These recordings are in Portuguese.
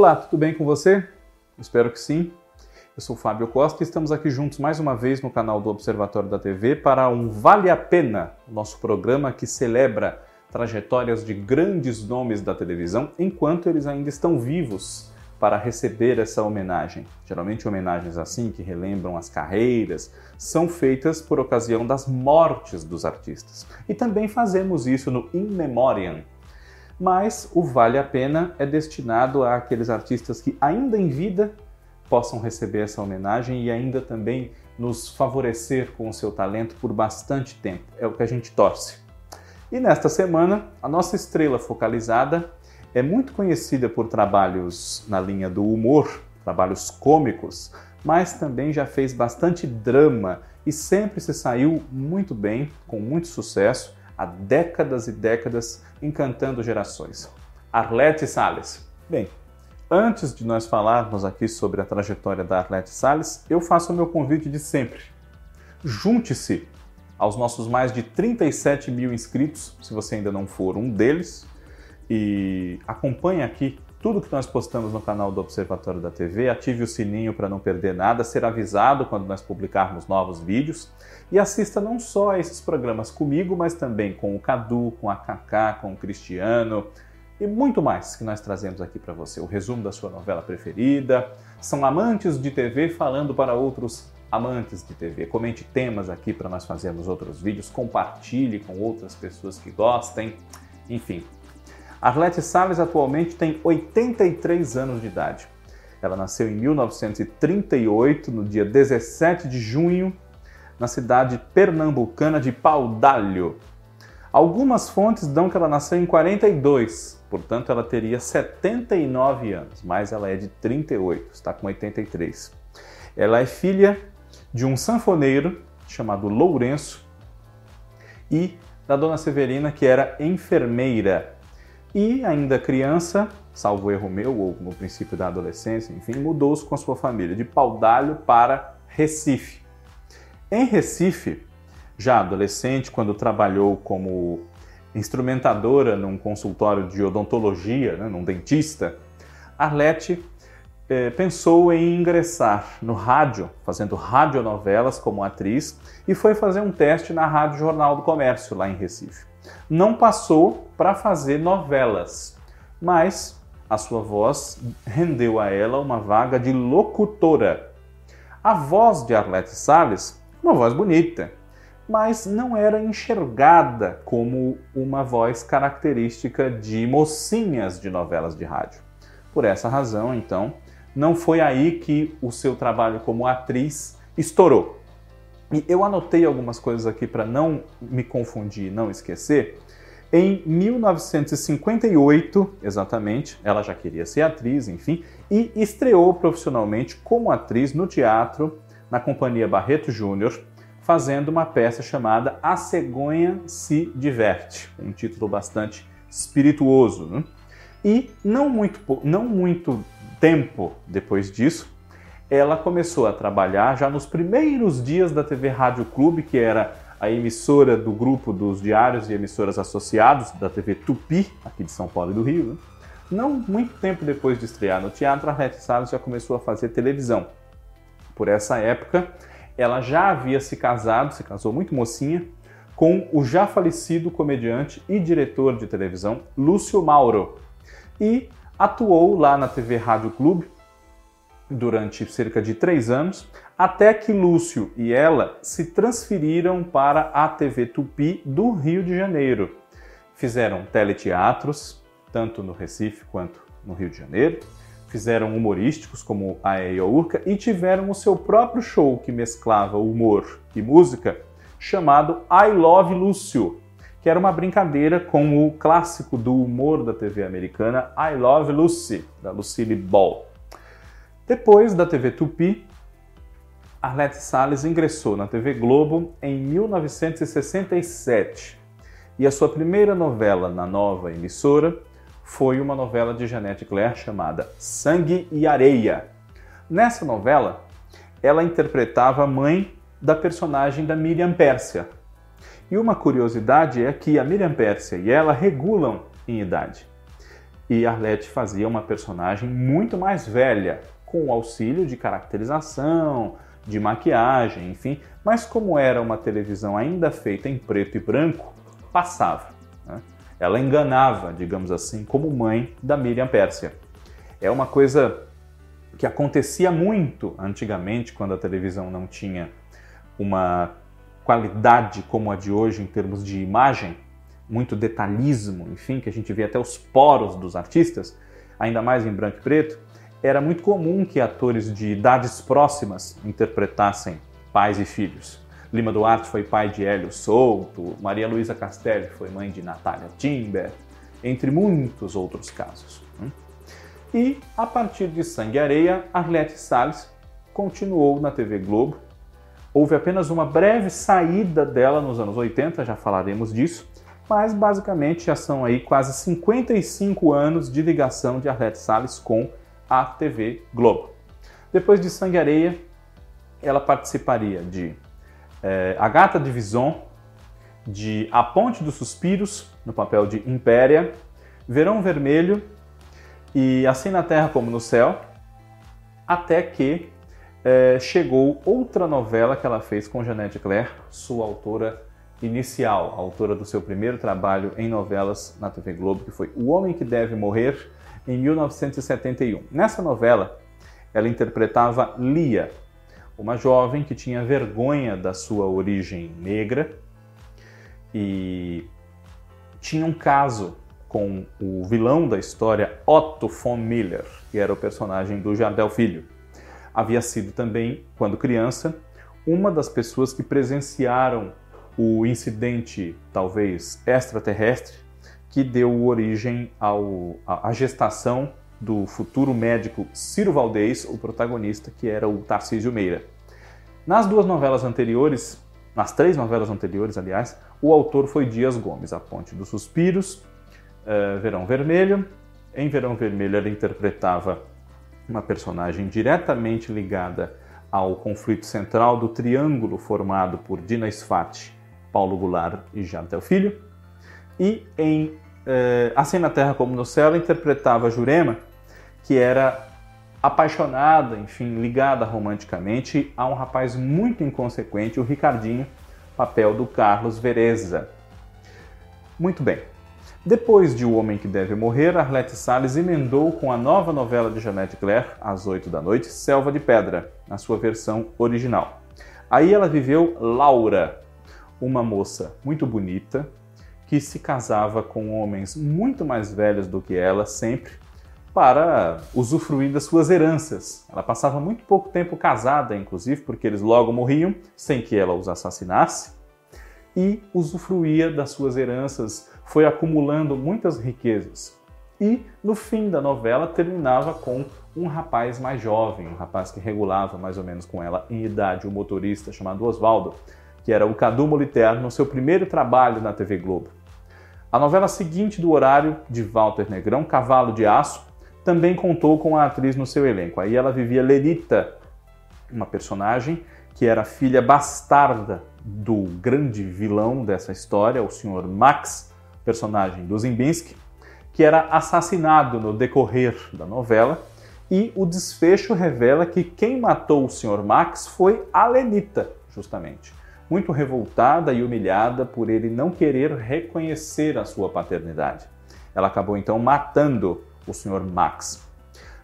Olá, tudo bem com você? Espero que sim. Eu sou Fábio Costa e estamos aqui juntos mais uma vez no canal do Observatório da TV para um Vale a Pena, nosso programa que celebra trajetórias de grandes nomes da televisão enquanto eles ainda estão vivos para receber essa homenagem. Geralmente homenagens assim que relembram as carreiras são feitas por ocasião das mortes dos artistas. E também fazemos isso no In Memoriam. Mas o Vale a Pena é destinado àqueles artistas que ainda em vida possam receber essa homenagem e ainda também nos favorecer com o seu talento por bastante tempo. É o que a gente torce. E nesta semana, a nossa estrela focalizada é muito conhecida por trabalhos na linha do humor, trabalhos cômicos, mas também já fez bastante drama e sempre se saiu muito bem, com muito sucesso, há décadas e décadas, encantando gerações. Arlete Salles. Bem, Antes de nós falarmos aqui sobre a trajetória da Arlete Salles, eu faço o meu convite de sempre. Junte-se aos nossos mais de 37 mil inscritos, se você ainda não for um deles, e acompanhe aqui tudo que nós postamos no canal do Observatório da TV, ative o sininho para não perder nada, ser avisado quando nós publicarmos novos vídeos e assista não só a esses programas comigo, mas também com o Cadu, com a Kaká, com o Cristiano, e muito mais que nós trazemos aqui para você. O resumo da sua novela preferida. São amantes de TV falando para outros amantes de TV. Comente temas aqui para nós fazermos outros vídeos. Compartilhe com outras pessoas que gostem. Enfim. Arlete Salles atualmente tem 83 anos de idade. Ela nasceu em 1938, no dia 17 de junho, na cidade pernambucana de Paudalho. Algumas fontes dão que ela nasceu em 42, Portanto, ela teria 79 anos, mas ela é de 38, está com 83. Ela é filha de um sanfoneiro chamado Lourenço e da dona Severina, que era enfermeira. E ainda criança, salvo erro meu, ou no princípio da adolescência, enfim, mudou-se com a sua família de Paudalho para Recife. Em Recife, já adolescente, quando trabalhou como instrumentadora num consultório de odontologia, né, num dentista, Arlete eh, pensou em ingressar no rádio, fazendo radionovelas como atriz, e foi fazer um teste na Rádio Jornal do Comércio, lá em Recife. Não passou para fazer novelas, mas a sua voz rendeu a ela uma vaga de locutora. A voz de Arlete Salles, uma voz bonita, mas não era enxergada como uma voz característica de mocinhas de novelas de rádio. Por essa razão, então, não foi aí que o seu trabalho como atriz estourou. E eu anotei algumas coisas aqui para não me confundir, não esquecer. Em 1958, exatamente, ela já queria ser atriz, enfim, e estreou profissionalmente como atriz no teatro na Companhia Barreto Júnior, fazendo uma peça chamada A Cegonha se Diverte, um título bastante espirituoso. Né? E não muito, não muito tempo depois disso, ela começou a trabalhar já nos primeiros dias da TV Rádio Clube, que era a emissora do grupo dos diários e emissoras associados da TV Tupi, aqui de São Paulo e do Rio. Né? Não muito tempo depois de estrear no teatro, a Rete Salles já começou a fazer televisão. Por essa época, ela já havia se casado, se casou muito mocinha, com o já falecido comediante e diretor de televisão Lúcio Mauro. E atuou lá na TV Rádio Clube durante cerca de três anos, até que Lúcio e ela se transferiram para a TV Tupi do Rio de Janeiro. Fizeram teleteatros, tanto no Recife quanto no Rio de Janeiro, fizeram humorísticos como a Eiourca e tiveram o seu próprio show que mesclava humor e música, chamado I Love Lúcio, que era uma brincadeira com o clássico do humor da TV americana I Love Lucy, da Lucille Ball. Depois da TV Tupi, Arlette Salles ingressou na TV Globo em 1967 e a sua primeira novela na nova emissora foi uma novela de Jeanette Claire chamada Sangue e Areia. Nessa novela, ela interpretava a mãe da personagem da Miriam Pérsia. E uma curiosidade é que a Miriam Pérsia e ela regulam em idade. e Arlette fazia uma personagem muito mais velha, com o auxílio de caracterização, de maquiagem, enfim, mas como era uma televisão ainda feita em preto e branco, passava. Né? Ela enganava, digamos assim, como mãe da Miriam Pérsia. É uma coisa que acontecia muito antigamente, quando a televisão não tinha uma qualidade como a de hoje em termos de imagem, muito detalhismo, enfim, que a gente vê até os poros dos artistas, ainda mais em branco e preto, era muito comum que atores de idades próximas interpretassem pais e filhos. Lima Duarte foi pai de Hélio Souto, Maria Luísa Castelli foi mãe de Natália Timber, entre muitos outros casos. Né? E, a partir de Sangue e Areia, Arlete Salles continuou na TV Globo. Houve apenas uma breve saída dela nos anos 80, já falaremos disso, mas basicamente já são aí quase 55 anos de ligação de Arlete Salles com a TV Globo. Depois de Sangue e Areia, ela participaria de é, A Gata de Vison, de A Ponte dos Suspiros, no papel de Impéria, Verão Vermelho e Assim na Terra como no Céu, até que é, chegou outra novela que ela fez com Jeanette Claire, sua autora inicial, autora do seu primeiro trabalho em novelas na TV Globo, que foi O Homem que Deve Morrer, em 1971. Nessa novela, ela interpretava Lia, uma jovem que tinha vergonha da sua origem negra e tinha um caso com o vilão da história, Otto von Miller, que era o personagem do Jardel Filho. Havia sido também, quando criança, uma das pessoas que presenciaram o incidente, talvez extraterrestre, que deu origem ao, à gestação do futuro médico Ciro Valdez, o protagonista, que era o Tarcísio Meira. Nas duas novelas anteriores, nas três novelas anteriores, aliás, o autor foi Dias Gomes, A Ponte dos Suspiros, uh, Verão Vermelho. Em Verão Vermelho, ele interpretava uma personagem diretamente ligada ao conflito central do triângulo formado por Dina Sfati, Paulo Goulart e Jardel Filho. E em eh, Assim na Terra como no Céu, ela interpretava Jurema, que era apaixonada, enfim, ligada romanticamente a um rapaz muito inconsequente, o Ricardinho, papel do Carlos Vereza. Muito bem. Depois de O Homem que Deve Morrer, Arlete Salles emendou com a nova novela de Jeanette Claire, às 8 da noite, Selva de Pedra, na sua versão original. Aí ela viveu Laura, uma moça muito bonita, que se casava com homens muito mais velhos do que ela, sempre, para usufruir das suas heranças. Ela passava muito pouco tempo casada, inclusive, porque eles logo morriam sem que ela os assassinasse, e usufruía das suas heranças, foi acumulando muitas riquezas. E no fim da novela terminava com um rapaz mais jovem, um rapaz que regulava mais ou menos com ela em idade, um motorista chamado Oswaldo, que era o Cadu Moliterno, no seu primeiro trabalho na TV Globo. A novela seguinte do horário de Walter Negrão, Cavalo de Aço, também contou com a atriz no seu elenco. Aí ela vivia Lerita, uma personagem que era filha bastarda do grande vilão dessa história, o Sr. Max, personagem do Zimbinski, que era assassinado no decorrer da novela. E o desfecho revela que quem matou o Sr. Max foi a Lenita, justamente muito revoltada e humilhada por ele não querer reconhecer a sua paternidade. Ela acabou então matando o Sr. Max.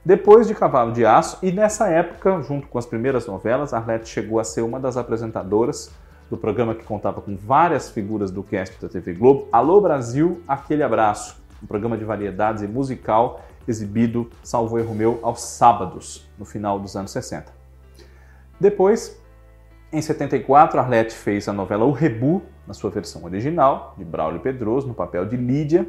Depois de Cavalo de Aço, e nessa época, junto com as primeiras novelas, Arlette chegou a ser uma das apresentadoras do programa que contava com várias figuras do cast da TV Globo, Alô Brasil, Aquele Abraço, um programa de variedades e musical exibido, salvo erro meu, aos sábados, no final dos anos 60. Depois, em 74, Arlette fez a novela O Rebu, na sua versão original, de Braulio Pedroso, no papel de Lídia.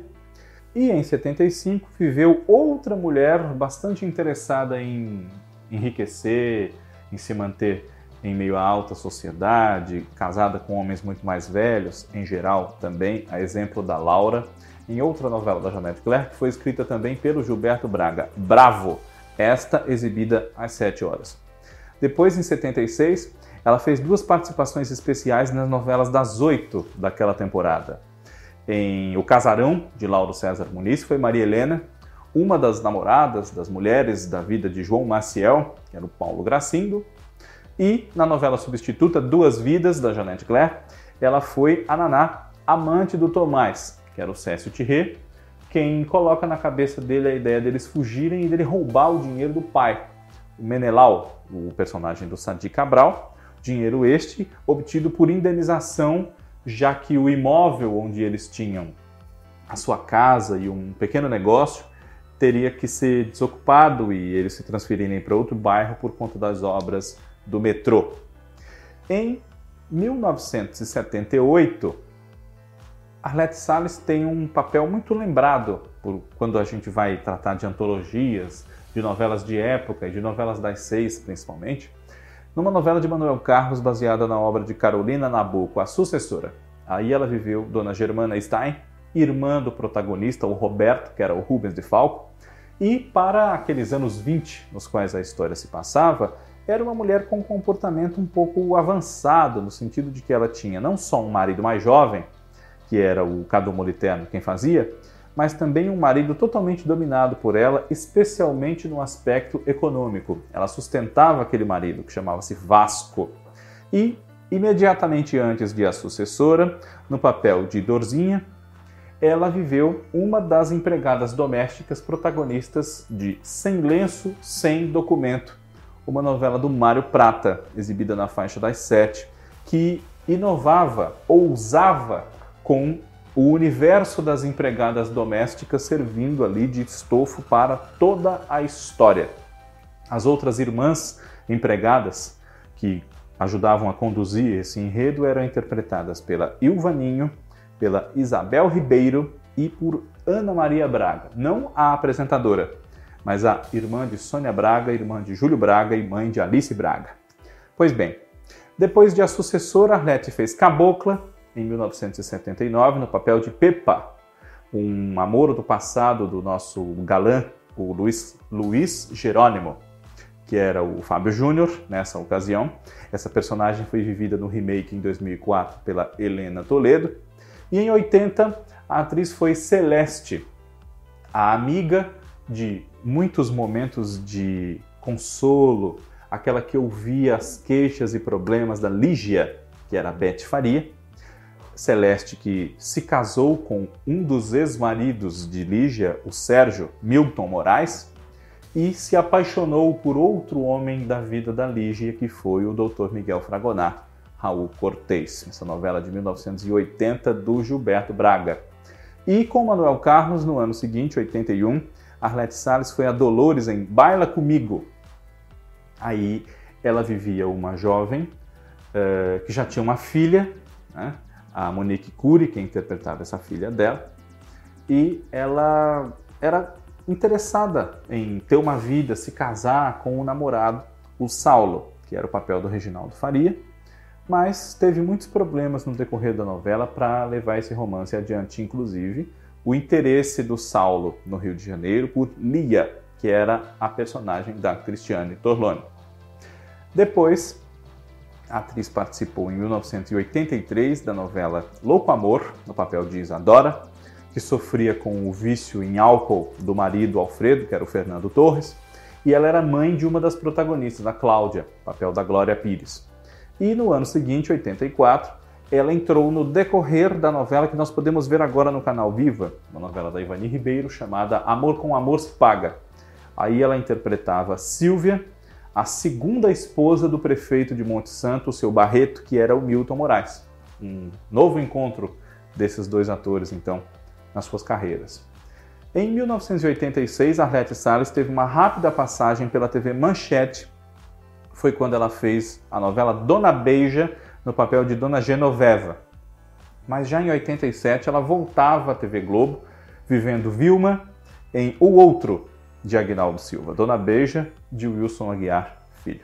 E em 75 viveu outra mulher bastante interessada em enriquecer, em se manter em meio à alta sociedade, casada com homens muito mais velhos, em geral também, a exemplo da Laura, em outra novela da Janete Claire, que foi escrita também pelo Gilberto Braga, Bravo, esta exibida às 7 horas. Depois, em 76, ela fez duas participações especiais nas novelas das oito daquela temporada. Em O Casarão, de Lauro César Muniz, foi Maria Helena. uma das namoradas, das mulheres da vida de João Maciel, que era o Paulo Gracindo, e na novela substituta Duas Vidas, da Janete Claire, ela foi a Naná, amante do Tomás, que era o Cécio Thierry, quem coloca na cabeça dele a ideia deles fugirem e dele roubar o dinheiro do pai, o Menelau, o personagem do Sadi Cabral, dinheiro este obtido por indenização, já que o imóvel onde eles tinham a sua casa e um pequeno negócio teria que ser desocupado e eles se transferirem para outro bairro por conta das obras do metrô. Em 1978, Arlette Salles tem um papel muito lembrado por quando a gente vai tratar de antologias, de novelas de época e de novelas das seis, principalmente, numa novela de Manuel Carlos baseada na obra de Carolina Nabuco, a sucessora. Aí ela viveu Dona Germana Stein, irmã do protagonista, o Roberto, que era o Rubens de Falco, e para aqueles anos 20 nos quais a história se passava, era uma mulher com um comportamento um pouco avançado, no sentido de que ela tinha não só um marido mais jovem, que era o Cadu Moliterno quem fazia, mas também um marido totalmente dominado por ela, especialmente no aspecto econômico. Ela sustentava aquele marido, que chamava-se Vasco. E, imediatamente antes de a sucessora, no papel de Dorzinha, ela viveu uma das empregadas domésticas protagonistas de Sem Lenço, Sem Documento, uma novela do Mário Prata, exibida na faixa das sete, que inovava, ousava com o universo das empregadas domésticas servindo ali de estofo para toda a história. As outras irmãs empregadas que ajudavam a conduzir esse enredo eram interpretadas pela Ilvaninho, pela Isabel Ribeiro e por Ana Maria Braga, não a apresentadora, mas a irmã de Sônia Braga, irmã de Júlio Braga e mãe de Alice Braga. Pois bem, depois de a sucessora, Arlete fez Cabocla em 1979 no papel de Pepa, um amor do passado do nosso galã, o Luiz, Luiz Jerônimo, que era o Fábio Júnior nessa ocasião. Essa personagem foi vivida no remake em 2004 pela Helena Toledo e em 80, a atriz foi Celeste, a amiga de muitos momentos de consolo, aquela que ouvia as queixas e problemas da Lígia, que era a Beth Faria. Celeste, que se casou com um dos ex-maridos de Lígia, o Sérgio Milton Moraes, e se apaixonou por outro homem da vida da Lígia, que foi o Dr. Miguel Fragonar. Raul Cortez, essa novela de 1980 do Gilberto Braga. E com Manuel Carlos, no ano seguinte, 81, Arlete Salles foi a Dolores em Baila Comigo. Aí ela vivia uma jovem uh, que já tinha uma filha, né? A Monique Cury, que interpretava essa filha dela, e ela era interessada em ter uma vida, se casar com o namorado, o Saulo, que era o papel do Reginaldo Faria, mas teve muitos problemas no decorrer da novela para levar esse romance adiante, inclusive o interesse do Saulo no Rio de Janeiro por Lia, que era a personagem da Cristiane Torlone. Depois, a atriz participou em 1983 da novela Louco Amor, no papel de Isadora, que sofria com o vício em álcool do marido Alfredo, que era o Fernando Torres, e ela era mãe de uma das protagonistas, a Cláudia, papel da Glória Pires. E no ano seguinte, 84, ela entrou no decorrer da novela que nós podemos ver agora no canal Viva, uma novela da Ivani Ribeiro chamada Amor com Amor se Paga. Aí ela interpretava Silvia, a segunda esposa do prefeito de Monte Santo, o seu Barreto, que era o Milton Moraes. Um novo encontro desses dois atores, então, nas suas carreiras. Em 1986, Arlete Salles teve uma rápida passagem pela TV Manchete foi quando ela fez a novela Dona Beija no papel de Dona Genoveva. Mas já em 87 ela voltava à TV Globo, vivendo Vilma em O Outro, de Agnaldo Silva, Dona Beija, de Wilson Aguiar Filho.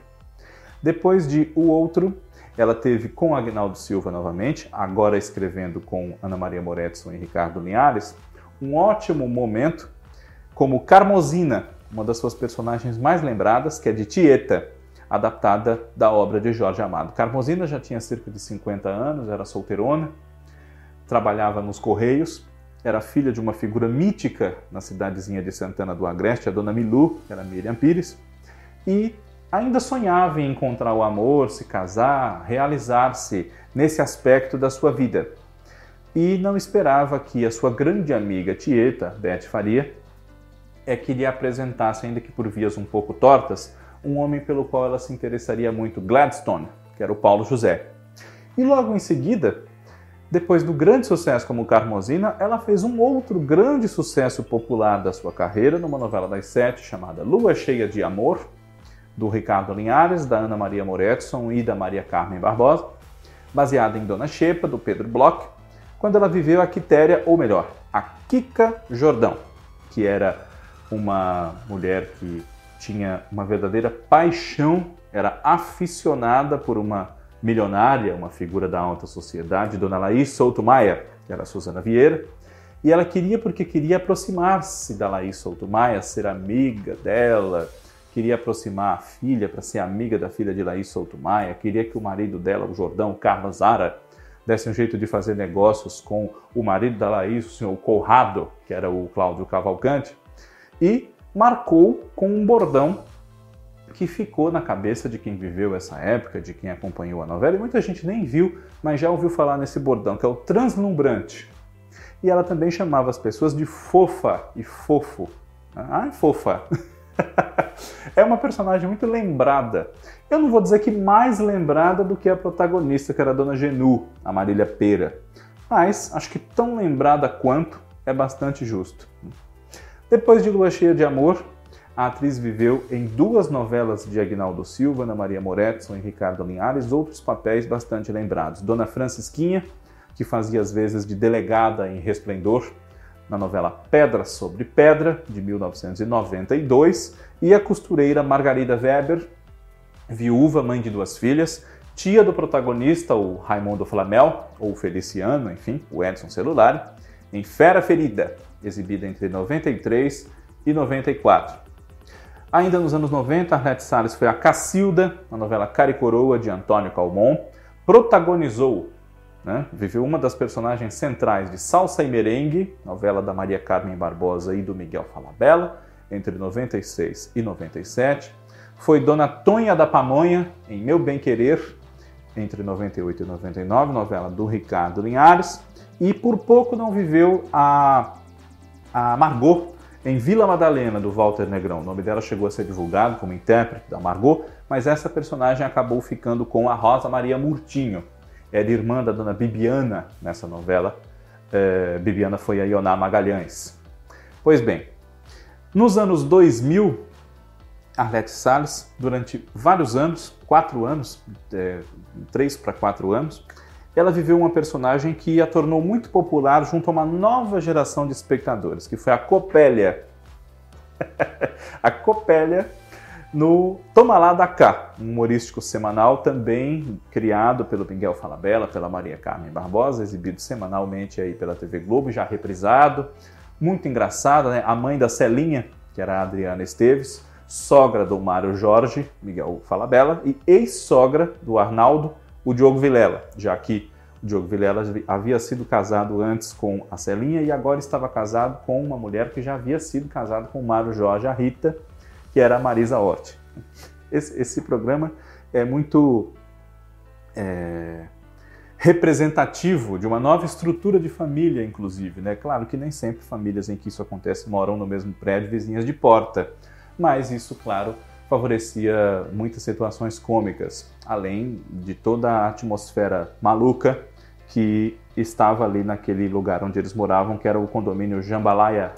Depois de O Outro, ela teve com Agnaldo Silva novamente, agora escrevendo com Ana Maria Moretson e Ricardo Linhares, um ótimo momento como Carmosina, uma das suas personagens mais lembradas, que é de Tieta, adaptada da obra de Jorge Amado. Carmosina já tinha cerca de 50 anos, era solteirona, trabalhava nos Correios era filha de uma figura mítica na cidadezinha de Santana do Agreste, a dona Milu, que era Miriam Pires, e ainda sonhava em encontrar o amor, se casar, realizar-se nesse aspecto da sua vida. E não esperava que a sua grande amiga Tieta, Beth Faria, é que lhe apresentasse, ainda que por vias um pouco tortas, um homem pelo qual ela se interessaria muito, Gladstone, que era o Paulo José. E logo em seguida, depois do grande sucesso como Carmosina, ela fez um outro grande sucesso popular da sua carreira numa novela das sete chamada Lua Cheia de Amor, do Ricardo Linhares, da Ana Maria Moretson e da Maria Carmen Barbosa, baseada em Dona Xepa, do Pedro Bloch, quando ela viveu a Quitéria, ou melhor, a Kika Jordão, que era uma mulher que tinha uma verdadeira paixão, era aficionada por uma milionária, uma figura da alta sociedade, Dona Laís Souto Maia, que era a Susana Vieira, e ela queria porque queria aproximar-se da Laís Souto Maia, ser amiga dela, queria aproximar a filha para ser amiga da filha de Laís Souto Maia, queria que o marido dela, o Jordão Carlos Zara, desse um jeito de fazer negócios com o marido da Laís, o senhor Corrado, que era o Cláudio Cavalcante, e marcou com um bordão que ficou na cabeça de quem viveu essa época, de quem acompanhou a novela, e muita gente nem viu, mas já ouviu falar nesse bordão, que é o translumbrante. E ela também chamava as pessoas de fofa e fofo. Ai, fofa! é uma personagem muito lembrada. Eu não vou dizer que mais lembrada do que a protagonista, que era a Dona Genu, a Marília Pera. Mas acho que tão lembrada quanto é bastante justo. Depois de Lua Cheia de Amor, a atriz viveu em duas novelas de Agnaldo Silva, Ana Maria Moretson e Ricardo Linhares, outros papéis bastante lembrados. Dona Francisquinha, que fazia às vezes de delegada em Resplendor, na novela Pedra sobre Pedra, de 1992, e a costureira Margarida Weber, viúva, mãe de duas filhas, tia do protagonista, o Raimundo Flamel, ou Feliciano, enfim, o Edson Celular, em Fera Ferida, exibida entre 93 e 94. Ainda nos anos 90, Arlete Salles foi a Cacilda, na novela Caricoroa de Antônio Calmon, protagonizou, né, viveu uma das personagens centrais de Salsa e Merengue, novela da Maria Carmen Barbosa e do Miguel Falabella, entre 96 e 97. Foi Dona Tonha da Pamonha, em Meu Bem Querer, entre 98 e 99, novela do Ricardo Linhares. E por pouco não viveu a, a Margot, em Vila Madalena, do Walter Negrão, o nome dela chegou a ser divulgado como intérprete da Margot, mas essa personagem acabou ficando com a Rosa Maria Murtinho. Era irmã da dona Bibiana nessa novela. É, Bibiana foi a Ioná Magalhães. Pois bem, nos anos 2000, Arlete Salles, durante vários anos, quatro anos, é, três para quatro anos, ela viveu uma personagem que a tornou muito popular junto a uma nova geração de espectadores, que foi a Copélia. a Copélia no Toma Lá da Cá, um humorístico semanal também criado pelo Miguel Falabella, pela Maria Carmen Barbosa, exibido semanalmente aí pela TV Globo, já reprisado. Muito engraçado, né? A mãe da Celinha, que era a Adriana Esteves, sogra do Mário Jorge, Miguel Falabella, e ex-sogra do Arnaldo, o Diogo Vilela, já que o Diogo Vilela havia sido casado antes com a Celinha e agora estava casado com uma mulher que já havia sido casado com o Mário Jorge, a Rita, que era a Marisa Hort. Esse, esse programa é muito é, representativo de uma nova estrutura de família, inclusive. Né? Claro que nem sempre famílias em que isso acontece moram no mesmo prédio, vizinhas de porta, mas isso, claro, favorecia muitas situações cômicas, além de toda a atmosfera maluca que estava ali naquele lugar onde eles moravam, que era o condomínio Jambalaya.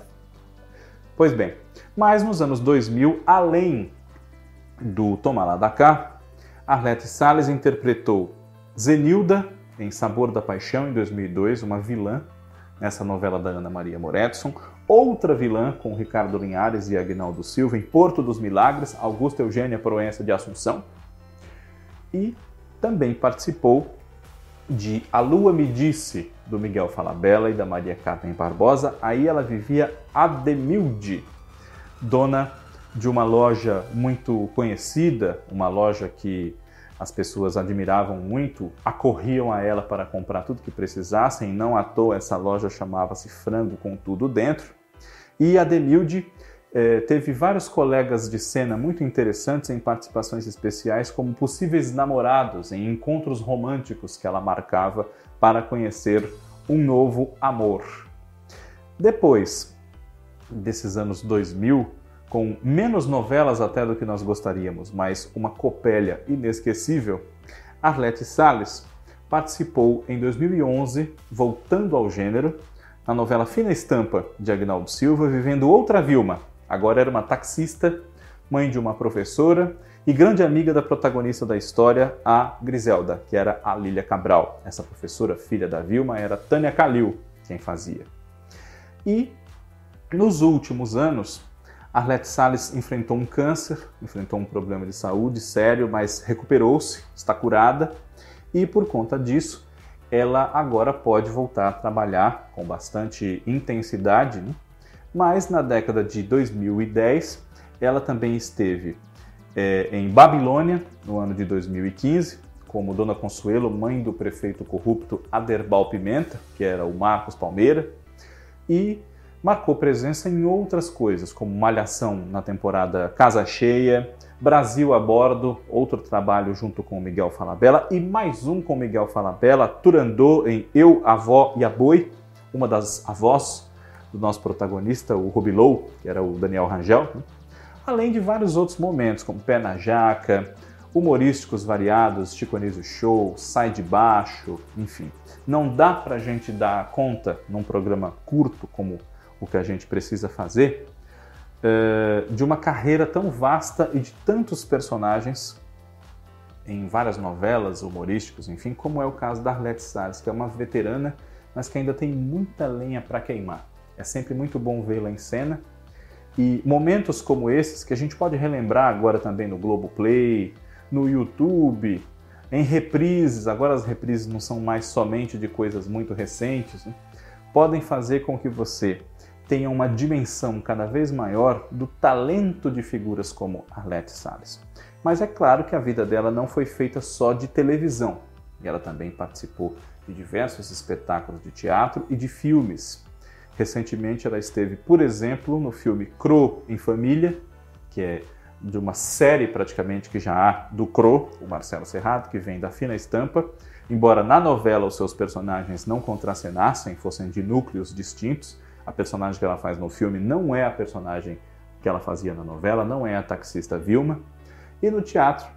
Pois bem, mas nos anos 2000, além do Toma Lá da Cá, Arlete Salles interpretou Zenilda em Sabor da Paixão, em 2002, uma vilã nessa novela da Ana Maria Moretson, outra vilã com Ricardo Linhares e Agnaldo Silva em Porto dos Milagres, Augusta Eugênia Proença de Assunção, e também participou de A Lua Me Disse, do Miguel Falabella e da Maria Carmen Barbosa. Aí ela vivia Ademilde, dona de uma loja muito conhecida, uma loja que as pessoas admiravam muito, acorriam a ela para comprar tudo que precisassem, não à toa essa loja chamava-se Frango com Tudo Dentro. E a eh, teve vários colegas de cena muito interessantes em participações especiais, como possíveis namorados em encontros românticos que ela marcava para conhecer um novo amor. Depois desses anos 2000, com menos novelas até do que nós gostaríamos, mas uma copélia inesquecível, Arlete Salles participou em 2011, voltando ao gênero, na novela Fina Estampa de Agnaldo Silva, vivendo outra Vilma. Agora era uma taxista, mãe de uma professora e grande amiga da protagonista da história, a Griselda, que era a Lília Cabral. Essa professora, filha da Vilma, era Tânia Calil quem fazia. E nos últimos anos, Arlete Salles enfrentou um câncer, enfrentou um problema de saúde sério, mas recuperou-se, está curada e por conta disso ela agora pode voltar a trabalhar com bastante intensidade. Né? Mas na década de 2010 ela também esteve é, em Babilônia no ano de 2015 como Dona Consuelo, mãe do prefeito corrupto Aderbal Pimenta, que era o Marcos Palmeira, e marcou presença em outras coisas, como Malhação na temporada Casa Cheia, Brasil a Bordo, outro trabalho junto com Miguel Falabella e mais um com Miguel Falabella, Turandô em Eu, Avó e a Boi, uma das avós do nosso protagonista, o Rubilou, que era o Daniel Rangel, né? além de vários outros momentos, como Pé na Jaca, humorísticos variados, Chico Anísio Show, Sai de Baixo, enfim. Não dá para a gente dar conta, num programa curto como o que a gente precisa fazer, uh, de uma carreira tão vasta e de tantos personagens em várias novelas, humorísticos, enfim, como é o caso da Arlette Salles, que é uma veterana, mas que ainda tem muita lenha para queimar. É sempre muito bom vê-la em cena. E momentos como esses, que a gente pode relembrar agora também no Globoplay, no YouTube, em reprises, agora as reprises não são mais somente de coisas muito recentes, né? podem fazer com que você tenha uma dimensão cada vez maior do talento de figuras como Arlette Salles. Mas é claro que a vida dela não foi feita só de televisão. E ela também participou de diversos espetáculos de teatro e de filmes. Recentemente ela esteve, por exemplo, no filme Cro em Família, que é de uma série praticamente que já há do Cro, o Marcelo Serrato, que vem da Fina Estampa. Embora na novela os seus personagens não contracenassem, fossem de núcleos distintos, a personagem que ela faz no filme não é a personagem que ela fazia na novela, não é a taxista Vilma. E no teatro,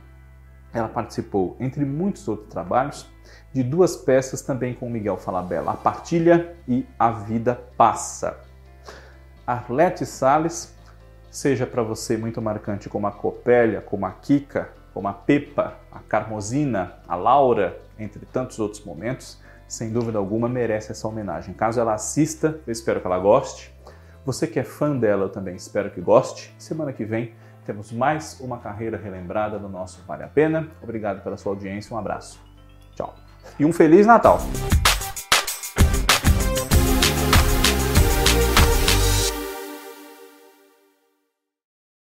ela participou, entre muitos outros trabalhos, de duas peças também com Miguel Falabella, A Partilha e A Vida Passa. Arlete Salles, seja para você muito marcante como a Copélia, como a Kika, como a Pepa, a Carmosina, a Laura, entre tantos outros momentos, sem dúvida alguma, merece essa homenagem. Caso ela assista, eu espero que ela goste. Você que é fã dela, eu também espero que goste. Semana que vem temos mais uma carreira relembrada no nosso Vale a Pena. Obrigado pela sua audiência, um abraço. Tchau. E um Feliz Natal!